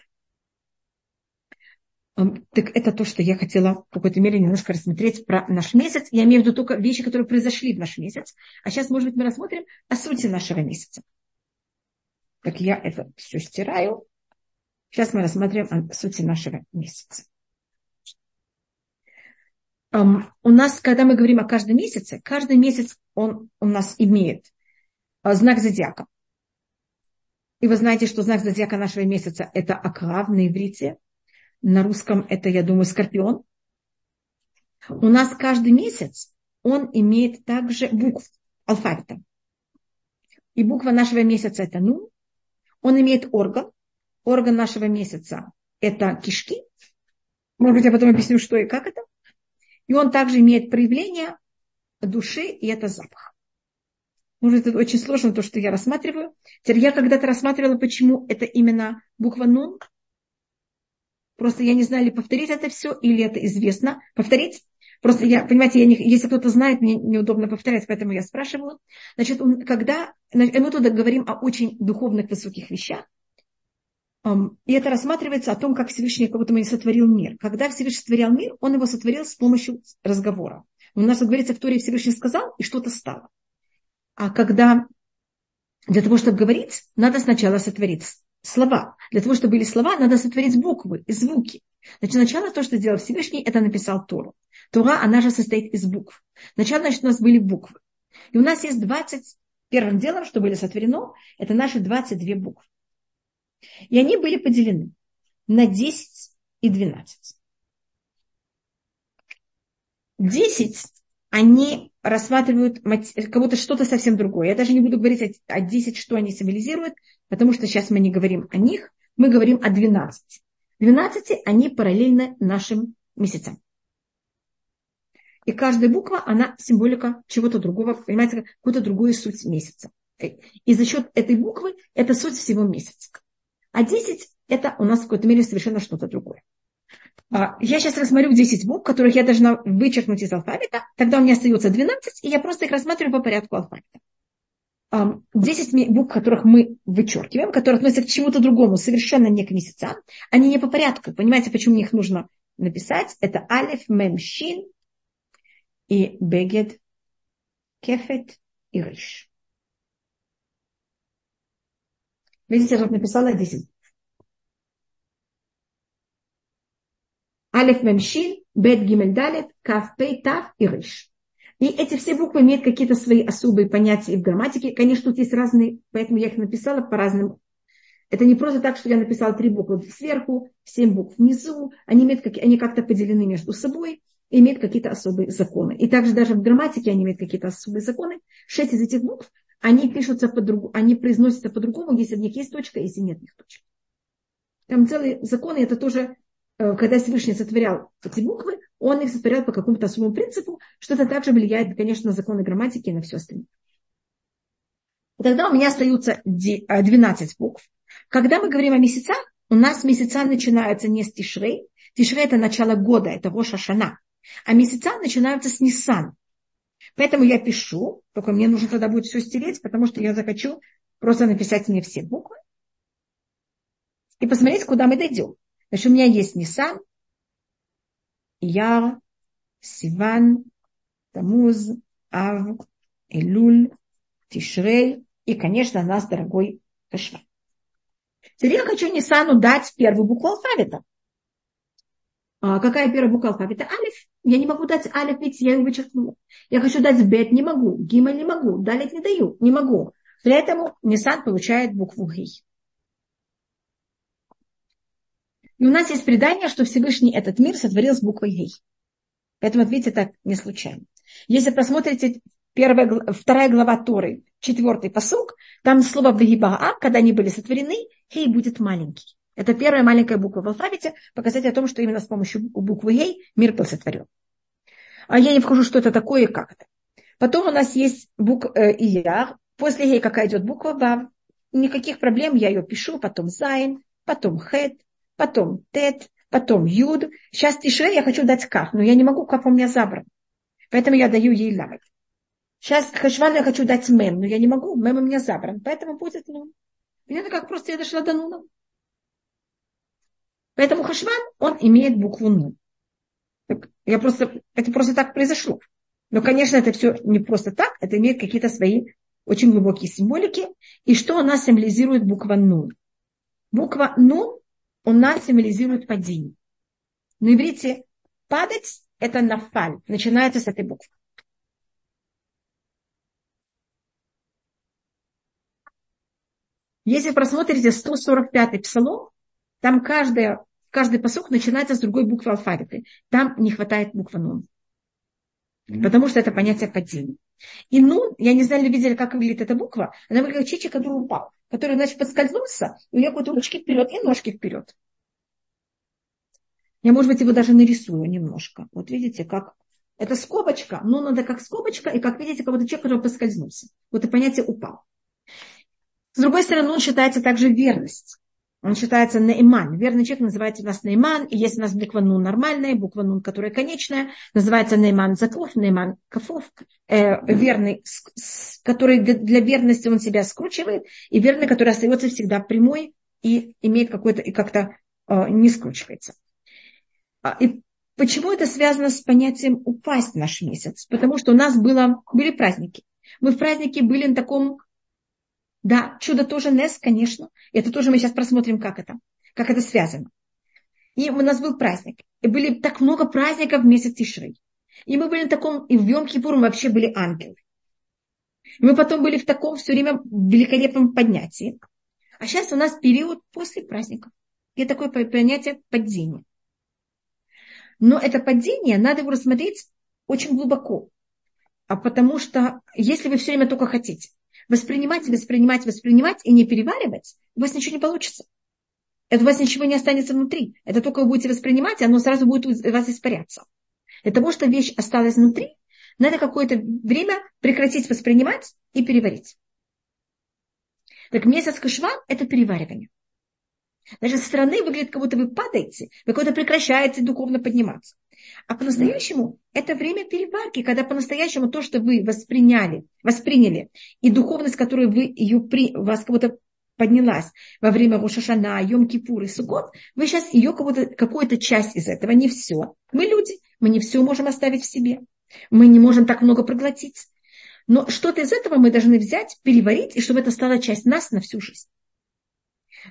Так это то, что я хотела в какой-то мере немножко рассмотреть про наш месяц. Я имею в виду только вещи, которые произошли в наш месяц. А сейчас, может быть, мы рассмотрим о сути нашего месяца. Так я это все стираю. Сейчас мы рассмотрим сути нашего месяца. Um, у нас, когда мы говорим о каждом месяце, каждый месяц он у нас имеет uh, знак зодиака. И вы знаете, что знак зодиака нашего месяца это окрав на иврите. На русском это, я думаю, скорпион. У нас каждый месяц он имеет также букв алфавита. И буква нашего месяца это ну, он имеет орган. Орган нашего месяца – это кишки. Может быть, я потом объясню, что и как это. И он также имеет проявление души, и это запах. Может, это очень сложно, то, что я рассматриваю. Теперь я когда-то рассматривала, почему это именно буква «нун». Просто я не знаю, ли повторить это все, или это известно. Повторить? Просто я, понимаете, я не, если кто-то знает, мне неудобно повторять, поэтому я спрашивала. Значит, когда мы туда говорим о очень духовных высоких вещах, и это рассматривается о том, как Всевышний как будто бы сотворил мир. Когда Всевышний сотворял мир, он его сотворил с помощью разговора. У нас говорится в Торе Всевышний сказал, и что-то стало. А когда для того, чтобы говорить, надо сначала сотворить слова. Для того, чтобы были слова, надо сотворить буквы и звуки. Значит, сначала то, что сделал Всевышний, это написал Тору. Тора, она же состоит из букв. Сначала, значит, у нас были буквы. И у нас есть 20, первым делом, что были сотворено, это наши 22 буквы. И они были поделены на 10 и 12. 10 они рассматривают кого-то что-то совсем другое. Я даже не буду говорить о 10, что они символизируют, потому что сейчас мы не говорим о них, мы говорим о 12. 12 они параллельны нашим месяцам. И каждая буква, она символика чего-то другого, понимаете, какую-то другую суть месяца. И за счет этой буквы это суть всего месяца. А 10 это у нас в какой-то мере совершенно что-то другое. А, я сейчас рассмотрю 10 букв, которых я должна вычеркнуть из алфавита. Тогда у меня остается 12, и я просто их рассматриваю по порядку алфавита. 10 букв, которых мы вычеркиваем, которые относятся к чему-то другому, совершенно не к месяцам, они не по порядку. Понимаете, почему их нужно написать? Это алиф, мем, щин, и бегет, кефет и рыш. Видите, я написала 10. Алиф мемшин, бет гимель далет, каф пей тав и рыш. И эти все буквы имеют какие-то свои особые понятия в грамматике. Конечно, тут есть разные, поэтому я их написала по разным. Это не просто так, что я написала три буквы сверху, семь букв внизу. Они, имеют, они как-то поделены между собой имеют какие-то особые законы. И также даже в грамматике они имеют какие-то особые законы. Шесть из этих букв, они пишутся по-другому, они произносятся по-другому, если в них есть точка, если нет них точек. Там целые законы, это тоже, э, когда Всевышний сотворял эти буквы, он их сотворял по какому-то особому принципу, что это также влияет, конечно, на законы грамматики и на все остальное. И тогда у меня остаются 12 э, букв. Когда мы говорим о месяцах, у нас месяца начинаются не с Тишрей. Тишрей – это начало года, это Роша Шана. А месяца начинаются с Нисан. Поэтому я пишу, только мне нужно тогда будет все стереть, потому что я захочу просто написать мне все буквы и посмотреть, куда мы дойдем. Значит, у меня есть Нисан, Яр, Сиван, Тамуз, Ав, Элюль, Тишрей и, конечно, нас, дорогой Хешван. Теперь я хочу Нисану дать первую букву алфавита. А какая первая буква алфавита? Алиф. Я не могу дать алиф, ведь я его вычеркнула. Я хочу дать бет, не могу. Гималь не могу. Далит не даю, не могу. Поэтому Нисан получает букву Гей. И у нас есть предание, что Всевышний этот мир сотворил с буквой Гей. Поэтому, видите, так не случайно. Если посмотрите первая, вторая глава Торы, четвертый посук, там слово Вегибаа, когда они были сотворены, Гей будет маленький. Это первая маленькая буква в алфавите, показать о том, что именно с помощью буквы Гей мир был сотворен. А я не вхожу, что это такое и как это. Потом у нас есть буква э, Ияр. После Гей какая идет буква Вав. Никаких проблем, я ее пишу. Потом Зайн, потом Хет, потом Тет, потом Юд. Сейчас Тишре я хочу дать Кaf, но я не могу, Кaf у меня забран. Поэтому я даю ей Ламет. Сейчас Хашвану я хочу дать Мем, но я не могу, Мем у меня забран. Поэтому будет ну. Это как просто я дошла до Нуна. Поэтому Хашван, он имеет букву Ну. Я просто, это просто так произошло. Но, конечно, это все не просто так, это имеет какие-то свои очень глубокие символики. И что у нас символизирует буква Нун? Буква Нун у нас символизирует падение. На иврите падать – это нафаль, начинается с этой буквы. Если просмотрите 145-й псалом, там каждая, каждый посок начинается с другой буквы алфавита. Там не хватает буквы нун. Потому что это понятие падения. И нун, я не знаю, ли видели, как выглядит эта буква, она выглядит как чечек, который упал, который, значит, подскользнулся, и у него вот ручки вперед и ножки вперед. Я, может быть, его даже нарисую немножко. Вот видите, как это скобочка, но надо как скобочка, и как видите, как вот человек, который поскользнулся. Вот это понятие упал. С другой стороны, он считается также верность. Он считается наиман. Верный человек называется у нас наиман. И есть у нас буква нун нормальная, буква нун, которая конечная, называется наиман заков, наиман кафов. Э, верный, с, который для верности он себя скручивает, и верный, который остается всегда прямой и имеет какой-то, и как-то э, не скручивается. А, и почему это связано с понятием упасть наш месяц? Потому что у нас было, были праздники. Мы в празднике были на таком да, чудо тоже Нес, конечно. Это тоже мы сейчас просмотрим, как это, как это связано. И у нас был праздник. И были так много праздников в месяц Тишрей. И мы были на таком, и в Йом мы вообще были ангелы. И мы потом были в таком все время великолепном поднятии. А сейчас у нас период после праздников. И такое понятие падения. Но это падение, надо его рассмотреть очень глубоко. А потому что если вы все время только хотите, воспринимать, воспринимать, воспринимать и не переваривать, у вас ничего не получится. Это у вас ничего не останется внутри. Это только вы будете воспринимать, и оно сразу будет у вас испаряться. Для того, чтобы вещь осталась внутри, надо какое-то время прекратить воспринимать и переварить. Так месяц кашван – это переваривание. Даже со стороны выглядит, как будто вы падаете, вы как будто прекращаете духовно подниматься. А по-настоящему это время переварки, когда по-настоящему то, что вы восприняли, восприняли, и духовность, которую вы ее при, у вас будто поднялась во время Рошашана, Йом-Кипур и Сукот, вы сейчас ее какую-то, какую-то часть из этого, не все. Мы люди, мы не все можем оставить в себе. Мы не можем так много проглотить. Но что-то из этого мы должны взять, переварить, и чтобы это стало часть нас на всю жизнь.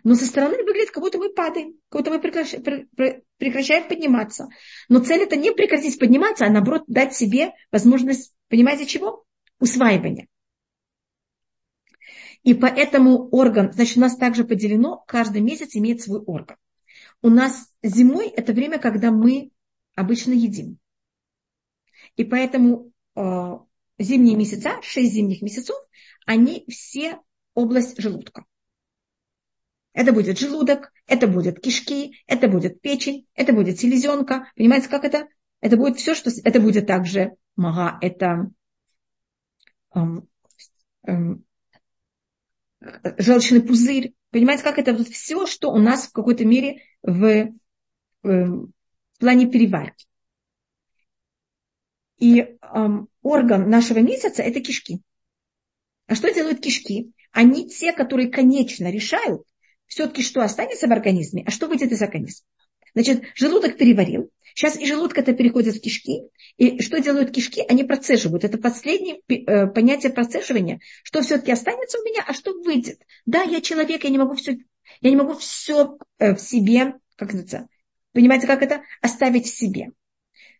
Но со стороны выглядит, как будто мы падаем, как будто мы прекращаем, подниматься. Но цель это не прекратить подниматься, а наоборот дать себе возможность, понимаете чего? Усваивания. И поэтому орган, значит, у нас также поделено, каждый месяц имеет свой орган. У нас зимой это время, когда мы обычно едим. И поэтому э, зимние месяца, 6 зимних месяцев, они все область желудка. Это будет желудок, это будет кишки, это будет печень, это будет селезенка. Понимаете, как это? Это будет все, что... Это будет также мага, это эм, эм, желчный пузырь. Понимаете, как это? Вот все, что у нас в какой-то мере в, эм, в плане переварки. И эм, орган нашего месяца – это кишки. А что делают кишки? Они те, которые конечно решают, все-таки что останется в организме, а что выйдет из организма. Значит, желудок переварил, Сейчас из желудка это переходит в кишки. И что делают кишки? Они процеживают. Это последнее э, понятие процеживания. Что все-таки останется у меня, а что выйдет. Да, я человек, я не могу все, я не могу все э, в себе, как называется, понимаете, как это, оставить в себе.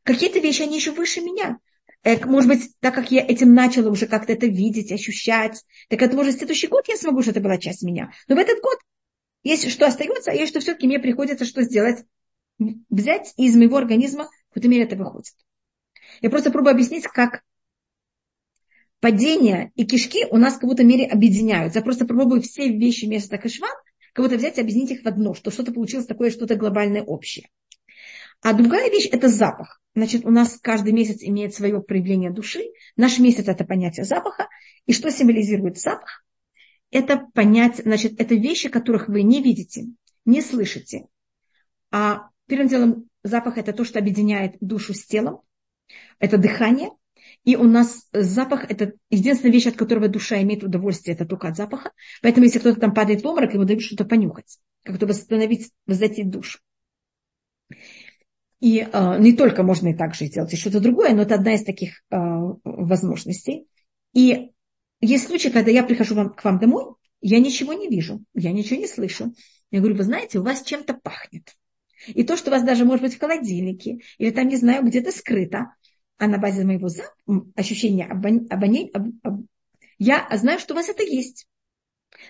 Какие-то вещи, они еще выше меня. Э, может быть, так как я этим начала уже как-то это видеть, ощущать, так это может следующий год я смогу, что это была часть меня. Но в этот год есть что остается, а есть что все-таки мне приходится что сделать? взять и из моего организма, в какой-то мере это выходит. Я просто пробую объяснить, как падение и кишки у нас в какой-то мере объединяются. Я просто пробую все вещи вместо кашван, как будто взять и объединить их в одно, что что-то получилось такое, что-то глобальное общее. А другая вещь – это запах. Значит, у нас каждый месяц имеет свое проявление души. Наш месяц – это понятие запаха. И что символизирует запах? Это понятие, значит, это вещи, которых вы не видите, не слышите, а Первым делом запах – это то, что объединяет душу с телом. Это дыхание. И у нас запах – это единственная вещь, от которого душа имеет удовольствие, это только от запаха. Поэтому, если кто-то там падает в обморок, ему дают что-то понюхать, как-то восстановить, возвратить душу. И э, не только можно и так же сделать, и что-то другое, но это одна из таких э, возможностей. И есть случаи, когда я прихожу вам, к вам домой, я ничего не вижу, я ничего не слышу. Я говорю, вы знаете, у вас чем-то пахнет. И то, что у вас даже может быть в холодильнике, или там, не знаю, где-то скрыто, а на базе моего зап... ощущения обонения, об... об... я знаю, что у вас это есть.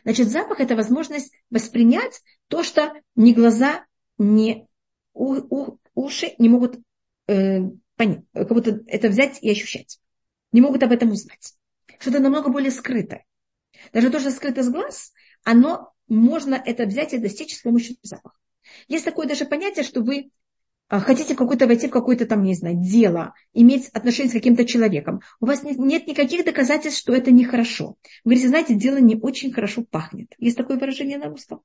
Значит, запах – это возможность воспринять то, что ни глаза, ни у, у, уши не могут э, понять, как будто это взять и ощущать. Не могут об этом узнать. Что-то намного более скрытое. Даже то, что скрыто с глаз, оно можно это взять и достичь с помощью запаха. Есть такое даже понятие, что вы а, хотите какой-то войти в какое-то там, не знаю, дело, иметь отношение с каким-то человеком. У вас нет, нет никаких доказательств, что это нехорошо. Вы говорите, знаете, дело не очень хорошо пахнет. Есть такое выражение на русском?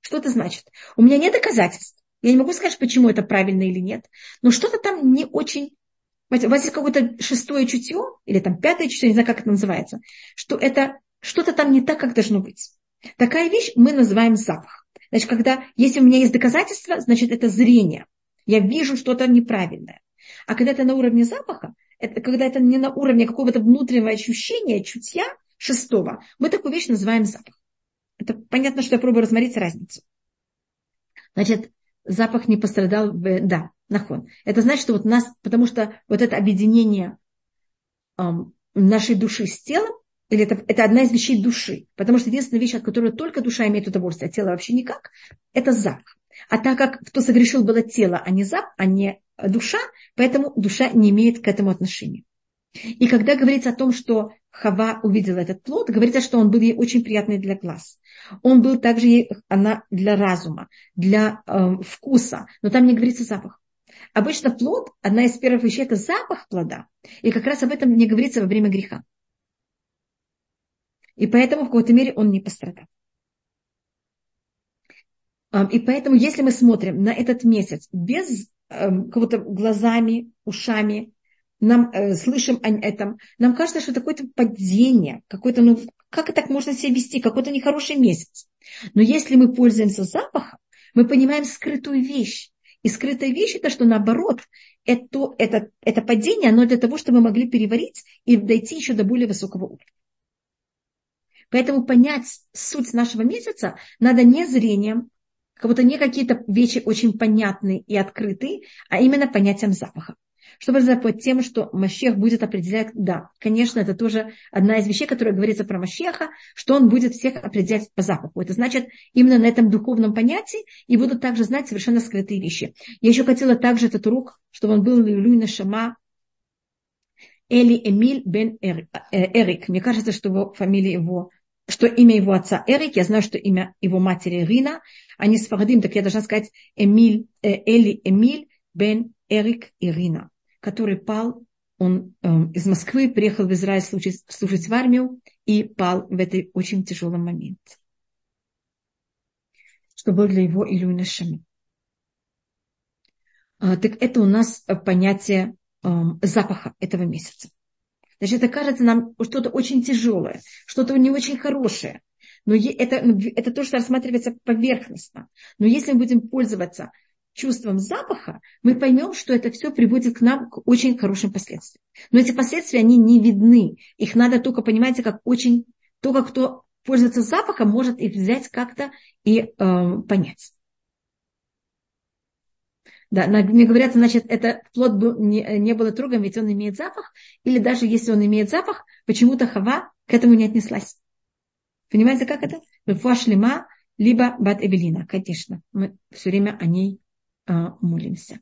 Что это значит? У меня нет доказательств. Я не могу сказать, почему это правильно или нет. Но что-то там не очень... У вас есть какое-то шестое чутье, или там пятое чутье, не знаю, как это называется, что это что-то там не так, как должно быть. Такая вещь мы называем запах. Значит, когда, если у меня есть доказательства, значит, это зрение. Я вижу что-то неправильное. А когда это на уровне запаха, это, когда это не на уровне какого-то внутреннего ощущения, чутья шестого, мы такую вещь называем запах. Это понятно, что я пробую разморить разницу. Значит, запах не пострадал, в, да, нахон. Это значит, что вот нас, потому что вот это объединение нашей души с телом, или это, это одна из вещей души. Потому что единственная вещь, от которой только душа имеет удовольствие, а тело вообще никак, это запах. А так как кто согрешил было тело, а не зап, а не душа, поэтому душа не имеет к этому отношения. И когда говорится о том, что Хава увидела этот плод, говорится, что он был ей очень приятный для глаз. Он был также ей, она для разума, для э, вкуса, но там не говорится запах. Обычно плод, одна из первых вещей, это запах плода. И как раз об этом не говорится во время греха. И поэтому в какой-то мере он не пострадал. И поэтому, если мы смотрим на этот месяц без эм, кого-то глазами, ушами, нам э, слышим о этом, нам кажется, что это какое-то падение, какое-то, ну, как так можно себя вести, какой-то нехороший месяц. Но если мы пользуемся запахом, мы понимаем скрытую вещь. И скрытая вещь это, что наоборот, это, это, это падение, оно для того, чтобы мы могли переварить и дойти еще до более высокого уровня. Поэтому понять суть нашего месяца надо не зрением, как будто не какие-то вещи очень понятные и открытые, а именно понятием запаха. Чтобы запомнить тем, что Машех будет определять, да, конечно, это тоже одна из вещей, которая говорится про Машеха, что он будет всех определять по запаху. Это значит, именно на этом духовном понятии и будут также знать совершенно скрытые вещи. Я еще хотела также этот урок, чтобы он был Люлюй Шама Эли Эмиль бен э, Эрик. Мне кажется, что его фамилия его что имя его отца Эрик, я знаю, что имя его матери Рина, они с Фарадим, так я должна сказать Эмиль, э, Эли Эмиль бен Эрик Ирина, который пал, он э, из Москвы приехал в Израиль служить, служить в армию и пал в этой очень тяжелом моменте. Что было для его Илюна Шами. А, так это у нас понятие э, запаха этого месяца. Значит, это кажется нам что-то очень тяжелое, что-то не очень хорошее. Но это, это то, что рассматривается поверхностно. Но если мы будем пользоваться чувством запаха, мы поймем, что это все приводит к нам к очень хорошим последствиям. Но эти последствия, они не видны. Их надо только, понимаете, как очень... Только кто пользуется запахом, может их взять как-то и э, понять. Да, мне говорят, значит, это плод был, не, не было трогом, ведь он имеет запах. Или даже если он имеет запах, почему-то Хава к этому не отнеслась. Понимаете, как это? Шлема, либо Бат Эвелина, конечно. Мы все время о ней молимся.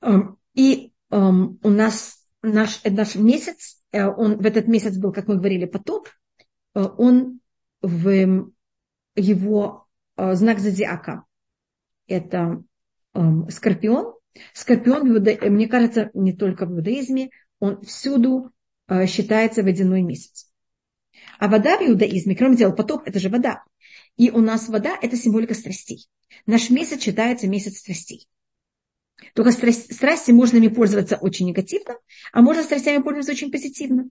Эм, и эм, у нас наш, наш месяц, э, он, в этот месяц был, как мы говорили, потоп, э, он в его э, знак зодиака это э, скорпион. Скорпион, мне кажется, не только в иудаизме, он всюду э, считается водяной месяц. А вода в иудаизме, кроме дела, потоп – это же вода. И у нас вода – это символика страстей. Наш месяц считается месяц страстей. Только страсть, страсти можно ими пользоваться очень негативно, а можно страстями пользоваться очень позитивно.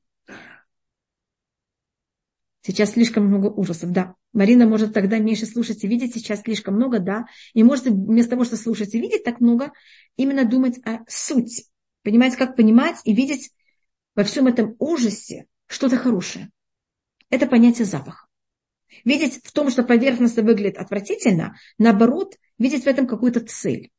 Сейчас слишком много ужасов, да. Марина может тогда меньше слушать и видеть, сейчас слишком много, да. И может вместо того, что слушать и видеть так много, именно думать о сути. Понимаете, как понимать и видеть во всем этом ужасе что-то хорошее. Это понятие запаха. Видеть в том, что поверхностно выглядит отвратительно, наоборот, видеть в этом какую-то цель.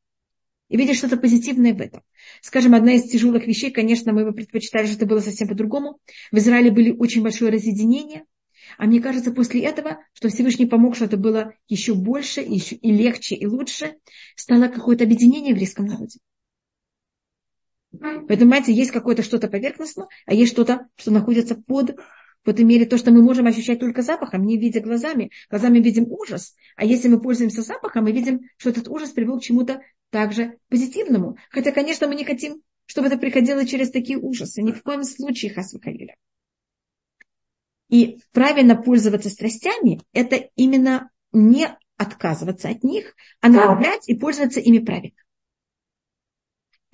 И видеть что-то позитивное в этом. Скажем, одна из тяжелых вещей, конечно, мы бы предпочитали, что это было совсем по-другому. В Израиле были очень большое разъединение – а мне кажется, после этого, что Всевышний помог, что это было еще больше, еще, и легче, и лучше, стало какое-то объединение в еврейском народе. Поэтому, понимаете, есть какое-то что-то поверхностное, а есть что-то, что находится под, в этой мере, то, что мы можем ощущать только запахом, не видя глазами. Глазами видим ужас, а если мы пользуемся запахом, мы видим, что этот ужас привел к чему-то также позитивному. Хотя, конечно, мы не хотим, чтобы это приходило через такие ужасы. Ни в коем случае, Хасвахалиля. И правильно пользоваться страстями – это именно не отказываться от них, а направлять и пользоваться ими правильно.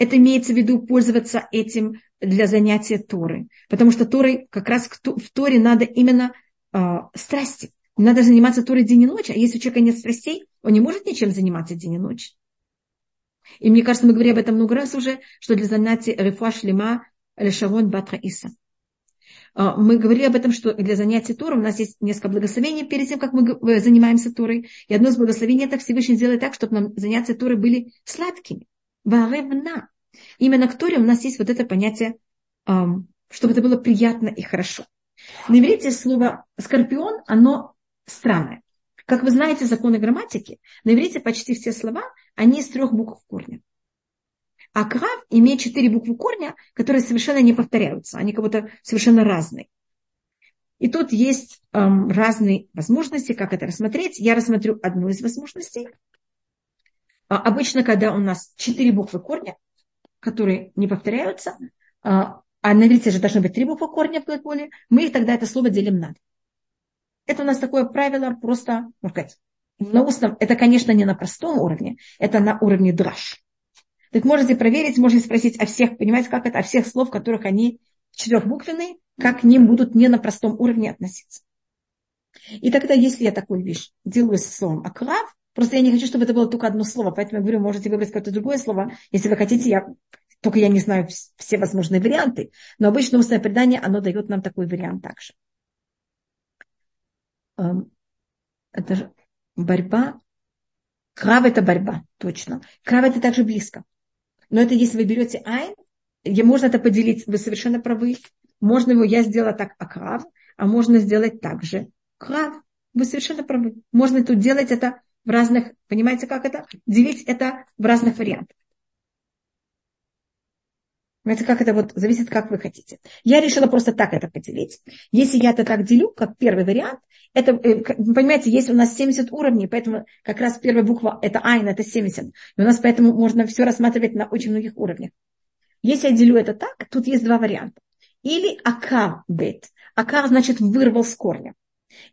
Это имеется в виду пользоваться этим для занятия Торы. Потому что Торой, как раз в Торе надо именно э, страсти. Надо заниматься Торой день и ночь. А если у человека нет страстей, он не может ничем заниматься день и ночь. И мне кажется, мы говорили об этом много раз уже, что для занятий Рефуа Шлема Лешавон Батра Иса – а, мы говорили об этом, что для занятий Тором у нас есть несколько благословений перед тем, как мы э, занимаемся Торой. И одно из благословений это Всевышний сделает так, чтобы нам занятия Торы были сладкими. Варевна. Именно к Торе у нас есть вот это понятие, чтобы это было приятно и хорошо. На иврите слово скорпион, оно странное. Как вы знаете, законы грамматики, на иврите почти все слова, они из трех букв корня. А крав имеет четыре буквы корня, которые совершенно не повторяются. Они как будто совершенно разные. И тут есть эм, разные возможности, как это рассмотреть. Я рассмотрю одну из возможностей. А, обычно, когда у нас четыре буквы корня, которые не повторяются, а, а на иврите же должны быть три буквы корня в глаголе, мы их тогда это слово делим на Это у нас такое правило просто, можно сказать, на устном, это, конечно, не на простом уровне, это на уровне драж. Так можете проверить, можете спросить о всех, понимаете, как это, о всех слов, которых они четырехбуквенные, как к ним будут не на простом уровне относиться. И тогда, если я такую вещь делаю с словом аклав, просто я не хочу, чтобы это было только одно слово, поэтому я говорю, можете выбрать какое-то другое слово, если вы хотите, я только я не знаю все возможные варианты, но обычно устное предание, оно дает нам такой вариант также. Эм, это борьба. Крав это борьба, точно. Крав это также близко. Но это если вы берете айн, можно это поделить, вы совершенно правы. Можно его, я сделала так акрав, а можно сделать так же крав. Вы совершенно правы. Можно тут делать это в разных, понимаете, как это? Делить это в разных вариантах. Понимаете, как это вот зависит, как вы хотите. Я решила просто так это поделить. Если я это так делю, как первый вариант, это, э, понимаете, есть у нас 70 уровней, поэтому как раз первая буква это айн, это 70. И у нас поэтому можно все рассматривать на очень многих уровнях. Если я делю это так, тут есть два варианта. Или акав бет. Акав значит вырвал с корня.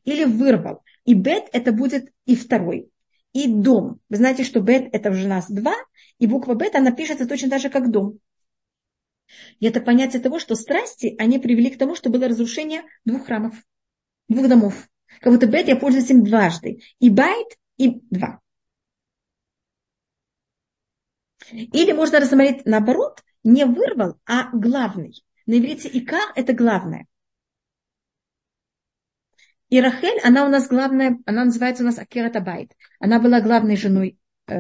Или вырвал. И бет это будет и второй. И дом. Вы знаете, что бет это уже нас два, и буква бет, она пишется точно так же, как дом. И это понятие того, что страсти, они привели к тому, что было разрушение двух храмов. двух домов. Как будто бет я пользуюсь им дважды. И байт, и два. Или можно рассмотреть наоборот, не вырвал, а главный. На иврите икар – это главное. И Рахель, она у нас главная, она называется у нас Акерат Абайт. Она была главной женой э,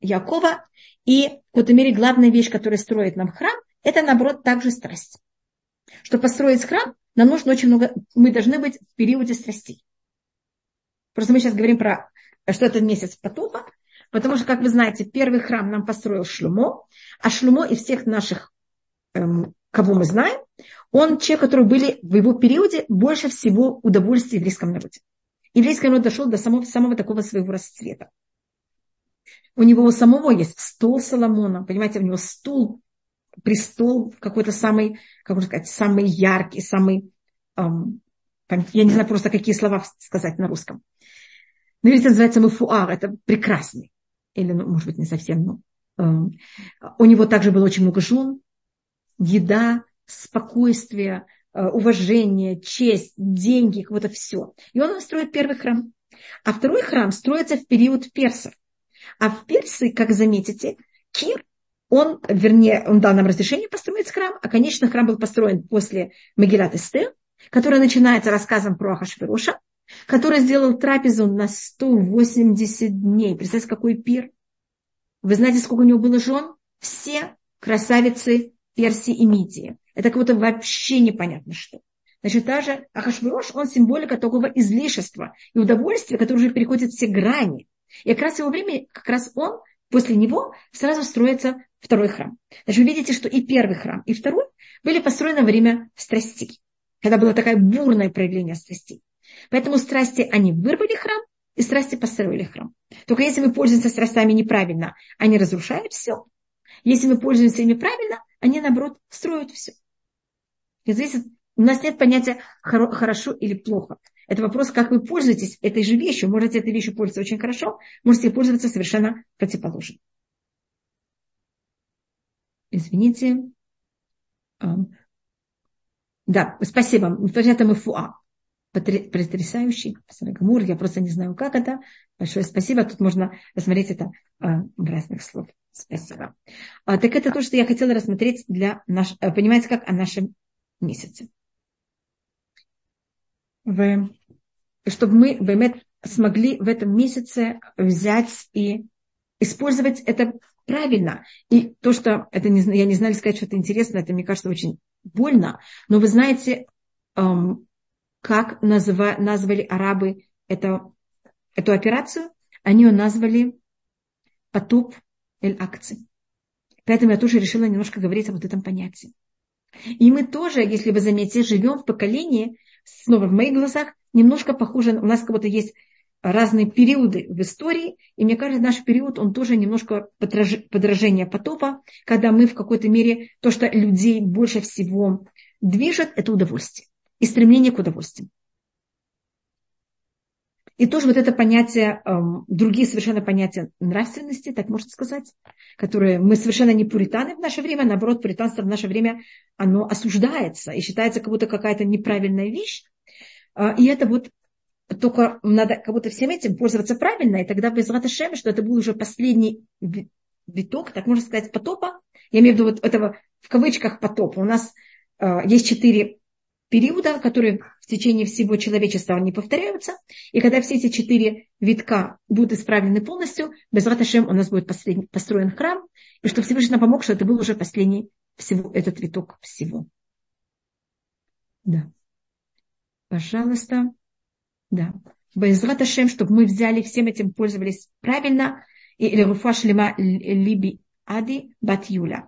Якова. И в какой-то мере главная вещь, которая строит нам храм, это наоборот также страсть. Чтобы построить храм, нам нужно очень много, мы должны быть в периоде страстей. Просто мы сейчас говорим про, что это месяц потопа, потому что, как вы знаете, первый храм нам построил Шлюмо, а Шлюмо из всех наших, эм, кого мы знаем, он человек, который были в его периоде больше всего удовольствия в еврейском народе. Еврейский народ дошел до самого, самого такого своего расцвета. У него у самого есть стол Соломона, понимаете, у него стул, престол какой-то самый, как можно сказать, самый яркий, самый, эм, я не знаю просто какие слова сказать на русском. На иврите называется муфуар, это прекрасный. Или, ну, может быть, не совсем, но э, у него также было очень много жен, еда, спокойствие, э, уважение, честь, деньги, вот это все. И он строит первый храм. А второй храм строится в период персов. А в Персии, как заметите, Кир, он, вернее, он дал нам разрешение построить храм, а, конечно, храм был построен после Магилат Эстер, который начинается рассказом про Ахашвероша, который сделал трапезу на 180 дней. Представьте, какой пир. Вы знаете, сколько у него было жен? Все красавицы Персии и Мидии. Это как будто вообще непонятно что. Значит, даже Ахашвирош, он символика такого излишества и удовольствия, которое уже переходит все грани. И как раз его время, как раз он, после него сразу строится второй храм. Значит, вы видите, что и первый храм, и второй были построены во время страстей, когда было такое бурное проявление страстей. Поэтому страсти, они вырвали храм, и страсти построили храм. Только если мы пользуемся страстями неправильно, они разрушают все. Если мы пользуемся ими правильно, они, наоборот, строят все. И здесь у нас нет понятия хорошо или плохо. Это вопрос, как вы пользуетесь этой же вещью. Можете этой вещью пользоваться очень хорошо, можете пользоваться совершенно противоположно. Извините. Да, спасибо. Это мы фуа потрясающий, я просто не знаю, как это. Большое спасибо. Тут можно рассмотреть это а, в разных словах. Спасибо. А, так это то, что я хотела рассмотреть для наш, э, понимаете, как о нашем месяце. Вы, чтобы мы Баймет, смогли в этом месяце взять и использовать это правильно. И то, что это не, я не знаю сказать, что это интересно, это, мне кажется, очень больно. Но вы знаете, эм, как назва, назвали арабы это, эту операцию, они ее назвали потуп эль акции. Поэтому я тоже решила немножко говорить о вот этом понятии. И мы тоже, если вы заметите, живем в поколении, снова в моих глазах, немножко похоже, у нас как будто есть разные периоды в истории, и мне кажется, наш период, он тоже немножко подражение потопа, когда мы в какой-то мере, то, что людей больше всего движет, это удовольствие и стремление к удовольствию. И тоже вот это понятие, эм, другие совершенно понятия нравственности, так можно сказать, которые мы совершенно не пуританы в наше время, наоборот, пуританство в наше время, оно осуждается и считается как будто какая-то неправильная вещь. Э, и это вот только надо как будто всем этим пользоваться правильно, и тогда без Раташема, что это был уже последний виток, так можно сказать, потопа. Я имею в виду вот этого в кавычках потопа. У нас э, есть четыре периода, которые в течение всего человечества не повторяются. И когда все эти четыре витка будут исправлены полностью, без Раташем у нас будет построен храм, и чтобы Всевышний нам помог, что это был уже последний всего, этот виток всего. Да. Пожалуйста. Да. Безрат Ашем, чтобы мы взяли всем этим, пользовались правильно. И Руфа Шлема Либи Ади Бат Юля.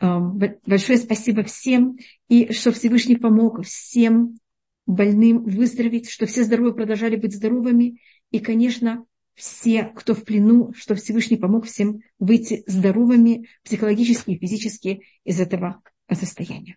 Большое спасибо всем, и что Всевышний помог всем больным выздороветь, что все здоровые продолжали быть здоровыми, и, конечно, все, кто в плену, что Всевышний помог всем выйти здоровыми психологически и физически из этого состояния.